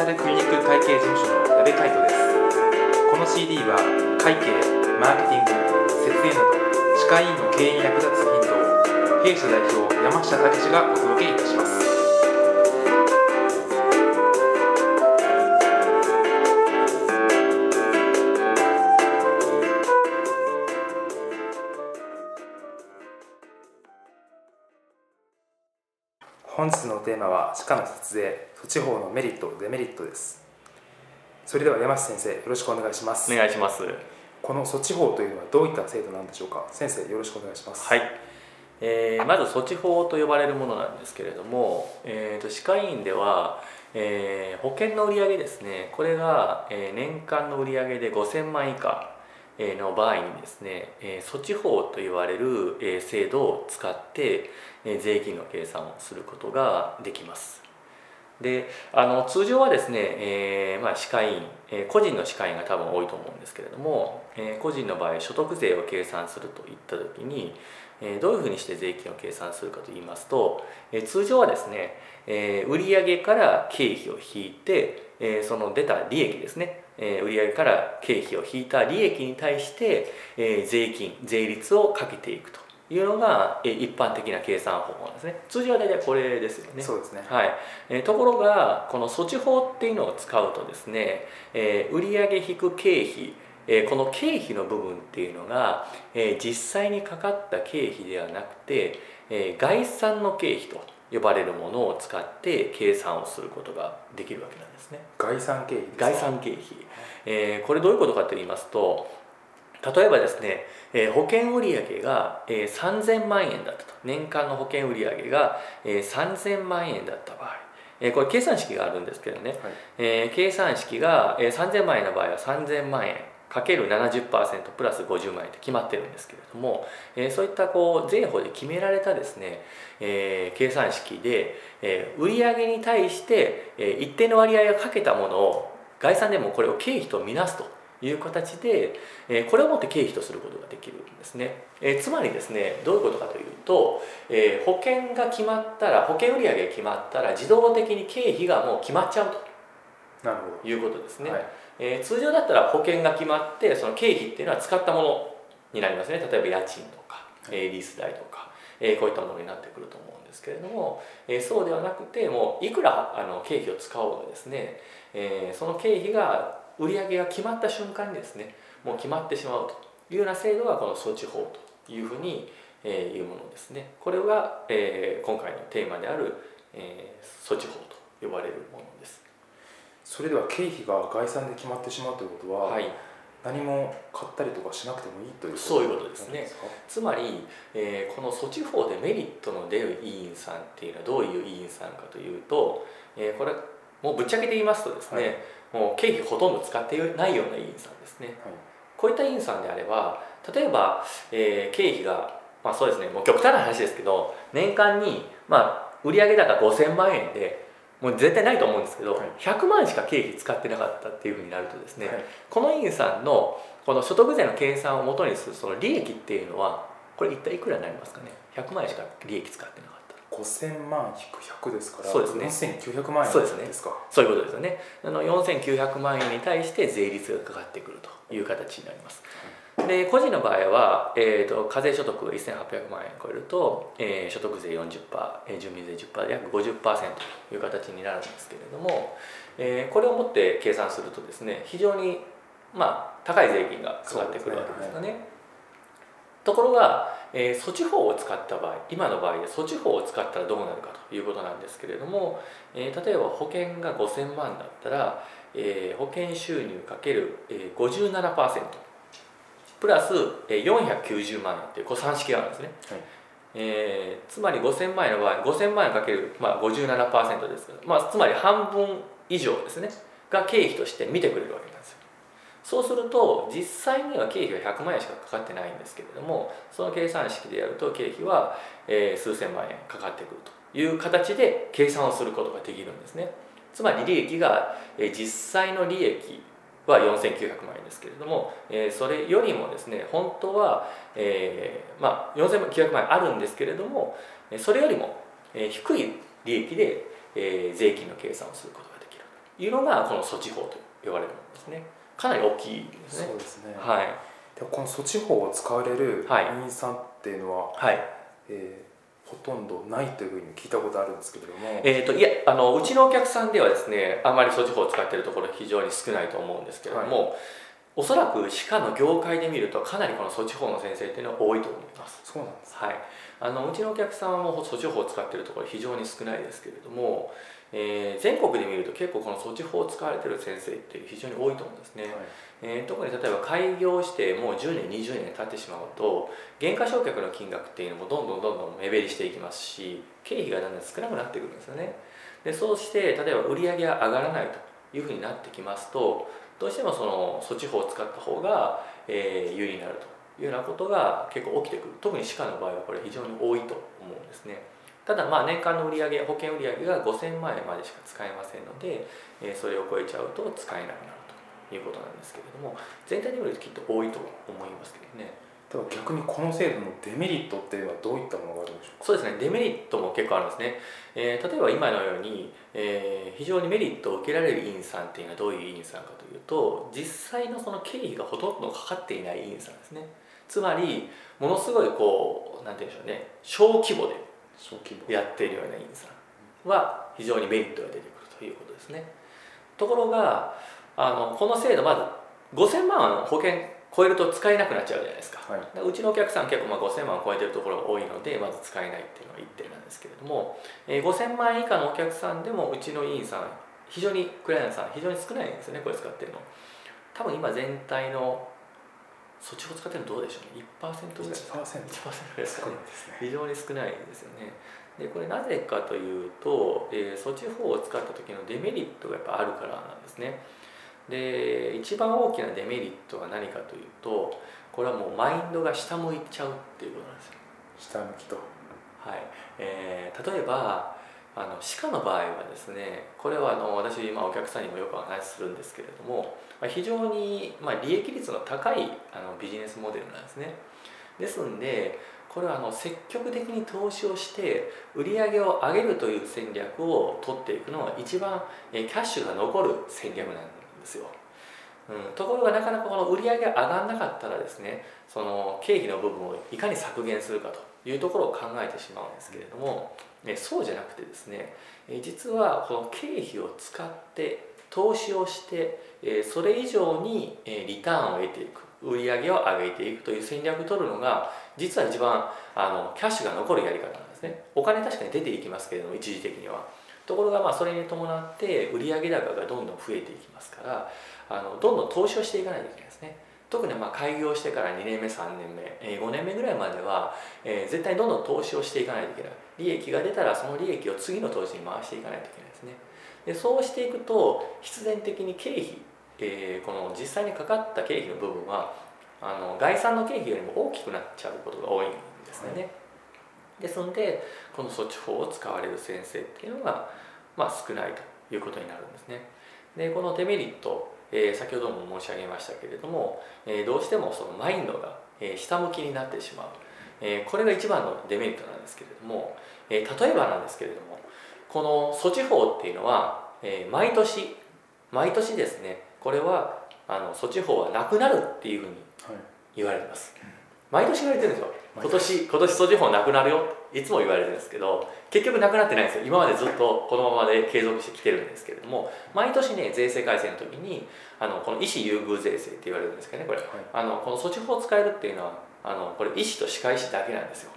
タルクリニック会計事務所の矢部海人ですこの CD は会計マーケティング設営など歯科医院の経営に役立つヒントを弊社代表山下武がお届けいたします。本日のテーマは歯科の節税措置法のメリットデメリットです。それでは山下先生よろしくお願いします。お願いします。この措置法というのはどういった制度なんでしょうか？先生よろしくお願いします。はい、えーまず措置法と呼ばれるものなんですけれども、えー、と歯科医院では、えー保険の売上ですね。これが、えー年間の売上で5000万以下。えーの場合にですね、え措置法と言われる、え制度を使って、え税金の計算をすることができます。であの通常はですね、えーまあ、歯科医院、えー個人の歯科医院が多分多いと思うんですけれども、えー個人の場合所得税を計算するといった時に、えーどういうふうにして税金を計算するかといいますと、えー通常はですね、えー売上から経費を引いて、えーその出た利益ですね、えー売上から経費を引いた利益に対して、えー税金税率をかけていくというのが、えー一般的な計算方法なんですね。通常は大体これですよね。そうですね。はい。えーところがこの措置法っていうのを使うとですね、えー売上引く経費えーこの経費の部分っていうのが、えー実際にかかった経費ではなくて、えー概算の経費と呼ばれるものを使って計算をすることができるわけなんですね。概算経費ですか？概算経費、えーこれどういうことかと言いますと例えばですね、えー保険売上が、えー3000万円だったと。年間の保険売上が、えー3000万円だった場合、えーこれ計算式があるんですけどね、はい。えー計算式が、えー3000万円の場合は3000万円かける70%プラス50万円って決まってるんですけれども、えーそういったこう税法で決められたですね、えー計算式で、えー売上に対して、えー一定の割合をかけたものを概算でもこれを経費とみなすという形で、えーこれをもって経費とすることができるんですね、えーつまりですねどういうことかというと、えー保険が決まったら保険売上が決まったら自動的に経費がもう決まっちゃうということですね、どはいえー通常だったら保険が決まってその経費っていうのは使ったものになりますね。例えば家賃とか、えーリース代とか、えーこういったものになってくると思うんですけれども、えーそうではなくてもういくらあの経費を使おうがですね、えーその経費が売上が決まった瞬間にですねもう決まってしまうというような制度がこの措置法というふうに、えーいうものですね。これが、えー今回のテーマである、えー措置法と呼ばれるものです。それでは経費が概算で決まってしまうということは、はい。何も買ったりとかしなくてもいいというそういうことですね。つまり、えーこの措置法でメリットの出る委員さんっていうのはどういう委員さんかというと、えーこれもうぶっちゃけて言いますとですね、もう経費ほとんど使ってないような委員さんですね。はい。こういった委員さんであれば例えば、えー経費がまあそうですねもう極端な話ですけど年間にまあ売上高5000万円でもう絶対ないと思うんですけど、はい。100万しか経費使ってなかったっていうふうになるとですね、はい。この委員さんのこの所得税の計算をもとにするその利益っていうのはこれ一体いくらになりますかね？100万円しか利益使ってなかった5000万引く100ですからそうですね。4900万円そうですね。ですか。そういうことですよね。あの4900万円に対して税率がかかってくるという形になりますで個人の場合は、えー、と課税所得が1800万円超えると、えー所得税40%、えー住民税10%で約50%という形になるんですけれども、えーこれをもって計算するとですね非常にまあ高い税金がかかってくるわけですよね。ところが、えー措置法を使った場合今の場合で措置法を使ったらどうなるかということなんですけれども、えー例えば保険が5000万だったら、えー保険収入かける、えー、57%プラス、えー490万円っていうこう算式があるんですね、はい。えーつまり5000万円の場合5000万円かける、まあ、57%ですから、まあ、つまり半分以上ですね。が経費として見てくれるわけなんですよ。そうすると実際には経費は100万円しかかかってないんですけれどもその計算式でやると経費は、えー数千万円かかってくるという形で計算をすることができるんですね。つまり利益が、えー実際の利益は4900万円ですけれども、えーそれよりもですね本当は、えーまあ、4900万円あるんですけれどもえーそれよりも、えー低い利益で、えー税金の計算をすることができるいうのがこの措置法と呼ばれるものですね。かなり大きいですね。そうですね、はい。でこの措置法を使われるはい。院さんっていうのは、はい。えーほとんどないというふうに聞いたことあるんですけれども、えー、といやあのうちのお客さんではですねあまり措置法を使っているところ非常に少ないと思うんですけれども、おそらく歯科の業界で見るとかなりこの措置法の先生っていうのは多いと思います。そうなんです。はい、あのうちのお客さんはもう措置法を使っているところ非常に少ないですけれども、えー全国で見ると結構この措置法を使われている先生って非常に多いと思うんですね、はい。えー特に例えば開業してもう10年20年経ってしまうと減価償却の金額っていうのもどんどんどんどん目減りしていきますし経費がだんだん少なくなってくるんですよね。でそうして例えば売り上げが上がらないというふうになってきますとどうしてもその措置法を使った方が、えー有利になるというようなことが結構起きてくる。特に歯科の場合はこれ非常に多いと思うんですねただまあ年間の売上保険売上が5000万円までしか使えませんので、えーそれを超えちゃうと使えなくなるということなんですけれども全体で見るときっと多いと思いますけどね。では逆にこの制度のデメリットっていうのはどういったものがあるんでしょそうですね。デメリットも結構あるんですね、えー例えば今のように、えー非常にメリットを受けられる院さんっていうのはどういう院さんかというと実際のその経費がほとんどかかっていない院さんですね。つまりものすごいこうなんて言うんでしょうね。小規模でやっているような院さんは非常にメリットが出てくるということですね。ところがあのこの制度まず5000万は保険超えると使えなくなっちゃうじゃないですか。はい。だからうちのお客さん結構まあ5000万を超えてるところが多いのでまず使えないっていうのが一点なんですけれども、えー5000万円以下のお客さんでもうちの委員さん非常にクライアントさん非常に少ないんですよねこれ使ってるの。多分今全体のそっちを使ってるのどうでしょうね。1%ぐらい。1%少ない1%ぐらいですかねですね。非常に少ないですよね。でこれなぜかというと、えー措置法を使った時のデメリットがやっぱあるからなんですね。で一番大きなデメリットは何かというとこれはもうマインドが下向いちゃうっていうことなんですよ。下向きと。はい。えー例えばあの歯科の場合はですねこれはあの私、まあ、お客さんにもよくお話しするんですけれども、まあ、非常に、まあ、利益率の高いあのビジネスモデルなんですね。ですんでこれはあの積極的に投資をして売り上げを上げるという戦略を取っていくのが一番えキャッシュが残る戦略なんですよ、うん、ところがなかなかこの売り上げが上がらなかったらですねその経費の部分をいかに削減するかというところを考えてしまうんですけれども、えそうじゃなくてですねえ実はこの経費を使って投資をしてえそれ以上にえリターンを得ていく売り上げを上げていくという戦略を取るのが実は一番あのキャッシュが残るやり方なんですね。お金確かに出ていきますけれども一時的には。ところがまあそれに伴って売上高がどんどん増えていきますからあのどんどん投資をしていかないといけないですね。特にまあ開業してから2年目3年目、えー5年目ぐらいまでは、えー絶対どんどん投資をしていかないといけない。利益が出たらその利益を次の投資に回していかないといけないですね。でそうしていくと必然的に経費、えーこの実際にかかった経費の部分はあの概算の経費よりも大きくなっちゃうことが多いんですよね、ですのでこの措置法を使われる先生っていうのが、まあ、少ないということになるんですね。でこのデメリット、えー先ほども申し上げましたけれども、えーどうしてもそのマインドが、えー下向きになってしまう、えーこれが一番のデメリットなんですけれども、えー例えばなんですけれどもこの措置法っていうのは、えー毎年毎年ですねこれはあの措置法はなくなるっていうふうにはい。言われてます。毎年言われてるんですよ。毎今年今年措置法なくなるよ。いつも言われてるんですけど結局なくなってないんですよ。今までずっとこのままで継続してきてるんですけれども毎年ね税制改正の時にあのこの医師優遇税制って言われるんですけどねこれ。はい。あのこの措置法を使えるっていうのはあのこれ医師と歯科医師だけなんですよ。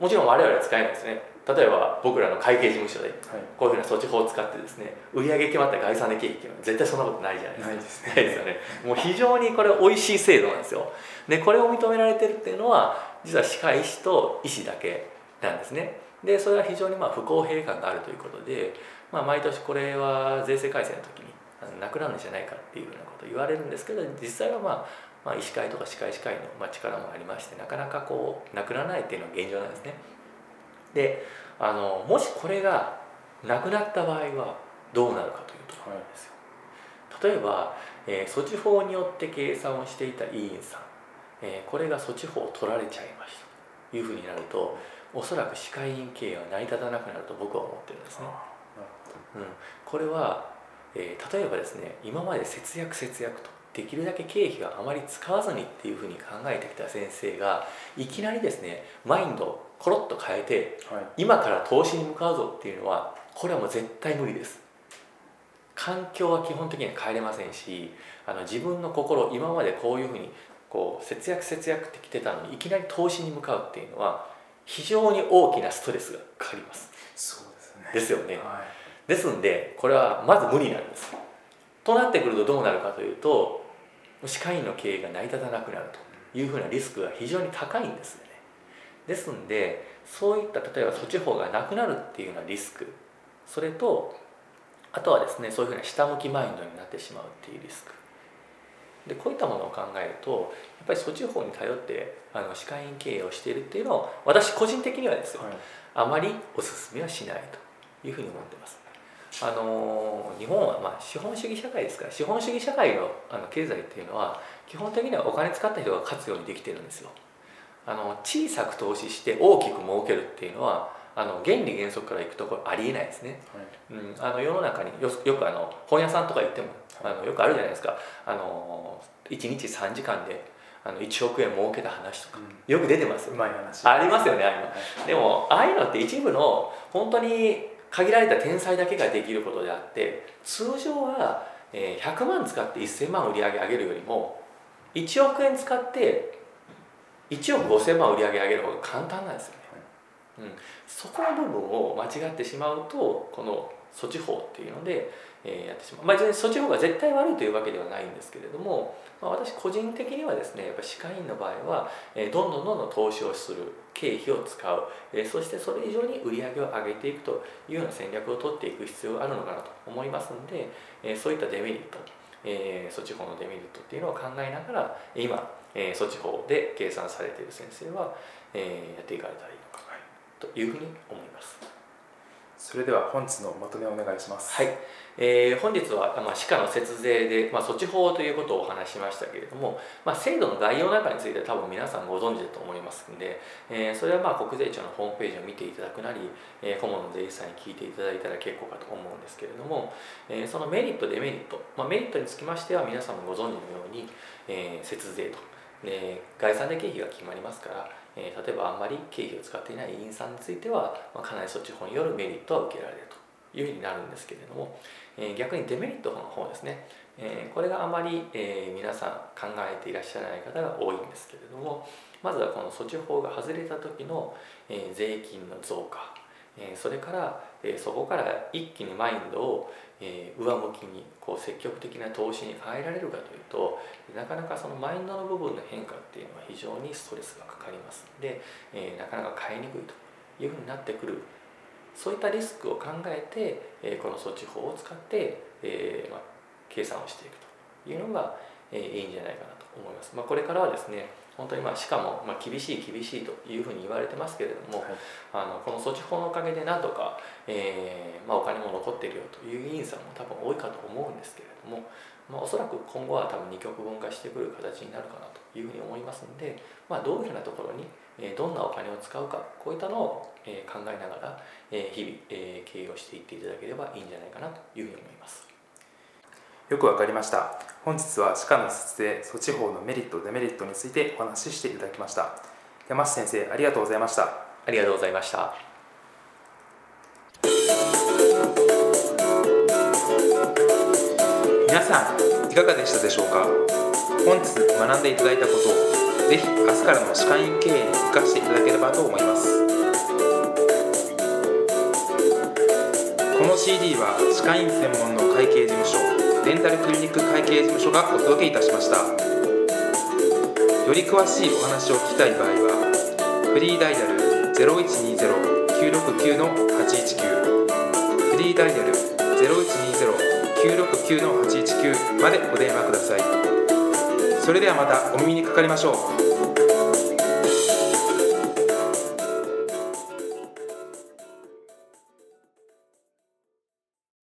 もちろん我々は使えないですね例えば僕らの会計事務所ではい。こういうふうな措置法を使ってですね売上決まった概算で経費っていうのは絶対そんなことないじゃないですか。ないですよね。もう非常にこれ美味しい制度なんですよ。でこれを認められてるっていうのは実は歯科医師と医師だけなんですね。でそれは非常にまあ不公平感があるということで、まあ、毎年これは税制改正の時になくなるんじゃないかっていうようなことを言われるんですけど実際はまあまあ、医師会とか歯科医師会のまあ力もありましてなかなかこうなくならないっていうのが現状なんですねであのもしこれがなくなった場合はどうなるかというところなんですよ例えば、えー措置法によって計算をしていた委員さん、えーこれが措置法を取られちゃいましたというふうになるとおそらく歯科医院経営は成り立たなくなると僕は思ってるんですね、あうん、これは、えー、例えばですね今まで節約節約とできるだけ経費があまり使わずにっていうふうに考えてきた先生がいきなりですねマインドをコロッと変えて、はい、今から投資に向かうぞっていうのはこれはもう絶対無理です。環境は基本的には変えれませんしあの自分の心今までこういうふうにこう節約節約ってきてたのにいきなり投資に向かうっていうのは非常に大きなストレスがかかります。そうですね。ですよね、はい、ですんでこれはまず無理なんです。となってくるとどうなるかというと歯科医の経営が成り立たなくなるというふうなリスクが非常に高いんですね。ですんでそういった例えば措置法がなくなるっていうようなリスクそれとあとはですねそういうふうな下向きマインドになってしまうっていうリスク。でこういったものを考えるとやっぱり措置法に頼ってあの歯科医経営をしているっていうのを私個人的にはですよ、はい、あまりお勧めはしないというふうに思ってますあの日本はまあ資本主義社会ですから資本主義社会のあの経済っていうのは基本的にはお金使った人が勝つようにできてるんですよ。あの小さく投資して大きく儲けるっていうのはあの原理原則からいくとこれありえないですね、はい、うん、あの世の中によよくあの本屋さんとか行ってもあのよくあるじゃないですか。あの1日3時間であの1億円儲けた話とか、うん、よく出てますうまい話。ありますよねああいうの、はい、でもああいうのって一部の本当に限られた天才だけができることであって通常は100万使って1000万売り上げ上げるよりも1億円使って1億5000万売り上げ上げる方が簡単なんですよね、うん、そこの部分を間違ってしまうとこの措置法っていうので、えー、やってしまうまあ措置法が絶対悪いというわけではないんですけれども、まあ、私個人的にはですねやっぱ歯科医院の場合は、えー、どんどんどんどん投資をする経費を使う、えー、そしてそれ以上に売り上げを上げていくというような戦略を取っていく必要があるのかなと思いますので、えー、そういったデメリットえー、措置法のデメリットっていうのを考えながら今、えー、措置法で計算されている先生は、えー、やっていかれたらいいのかというふうに思います。それでは本日のまとめをお願いします。はい、えー、本日は、まあ、歯科の節税で、まあ、措置法ということをお話しましたけれども、まあ、制度の概要なんかについては多分皆さんご存知だと思いますので、えー、それはまあ国税庁のホームページを見ていただくなり、えー、顧問の税理士さんに聞いていただいたら結構かと思うんですけれども、えー、そのメリットデメリット、まあ、メリットにつきましては皆さんもご存知のように、えー、節税と、で概算で経費が決まりますからえー、例えばあんまり経費を使っていない委員さんについては、まあ、かなり措置法によるメリットは受けられるというふうになるんですけれども、えー、逆にデメリットの方ですね、えー、これがあまり、え、皆さん考えていらっしゃらない方が多いんですけれどもまずはこの措置法が外れた時の、え、税金の増加、え、それから、え、そこから一気にマインドを、え、上向きにこう積極的な投資に変えられるかというとなかなかそのマインドの部分の変化っていうのは非常にストレスがかかります。ので、え、なかなか変えにくいというふうになってくる。そういったリスクを考えて、え、この措置法を使って、えま、計算をしていくというのが、え、いいんじゃないかな思います。まあ、これからはですね本当にまあしかもまあ厳しい厳しいというふうに言われてますけれども、はい、あのこの措置法のおかげでなんとか、えーまあ、お金も残っているよという議員さんも多分多いかと思うんですけれども、まあ、おそらく今後は多分二極分化してくる形になるかなというふうに思いますので、まあ、どういうふうなところにどんなお金を使うかこういったのを考えながら日々経営をしていっていただければいいんじゃないかなというふうに思いますよくわかりました。本日は歯科の節税措置法のメリットデメリットについてお話ししていただきました。山下先生ありがとうございました。ありがとうございました。皆さんいかがでしたでしょうか？本日学んでいただいたことをぜひ明日からの歯科医院経営に生かしていただければと思います。この CD は歯科医院専門の会計事務所デンタルクリニック会計事務所がお届けいたしました。より詳しいお話を聞きたい場合はフリーダイヤル0120-969-819フリーダイヤル0120-969-819までお電話ください。それではまたお耳にかかりましょう。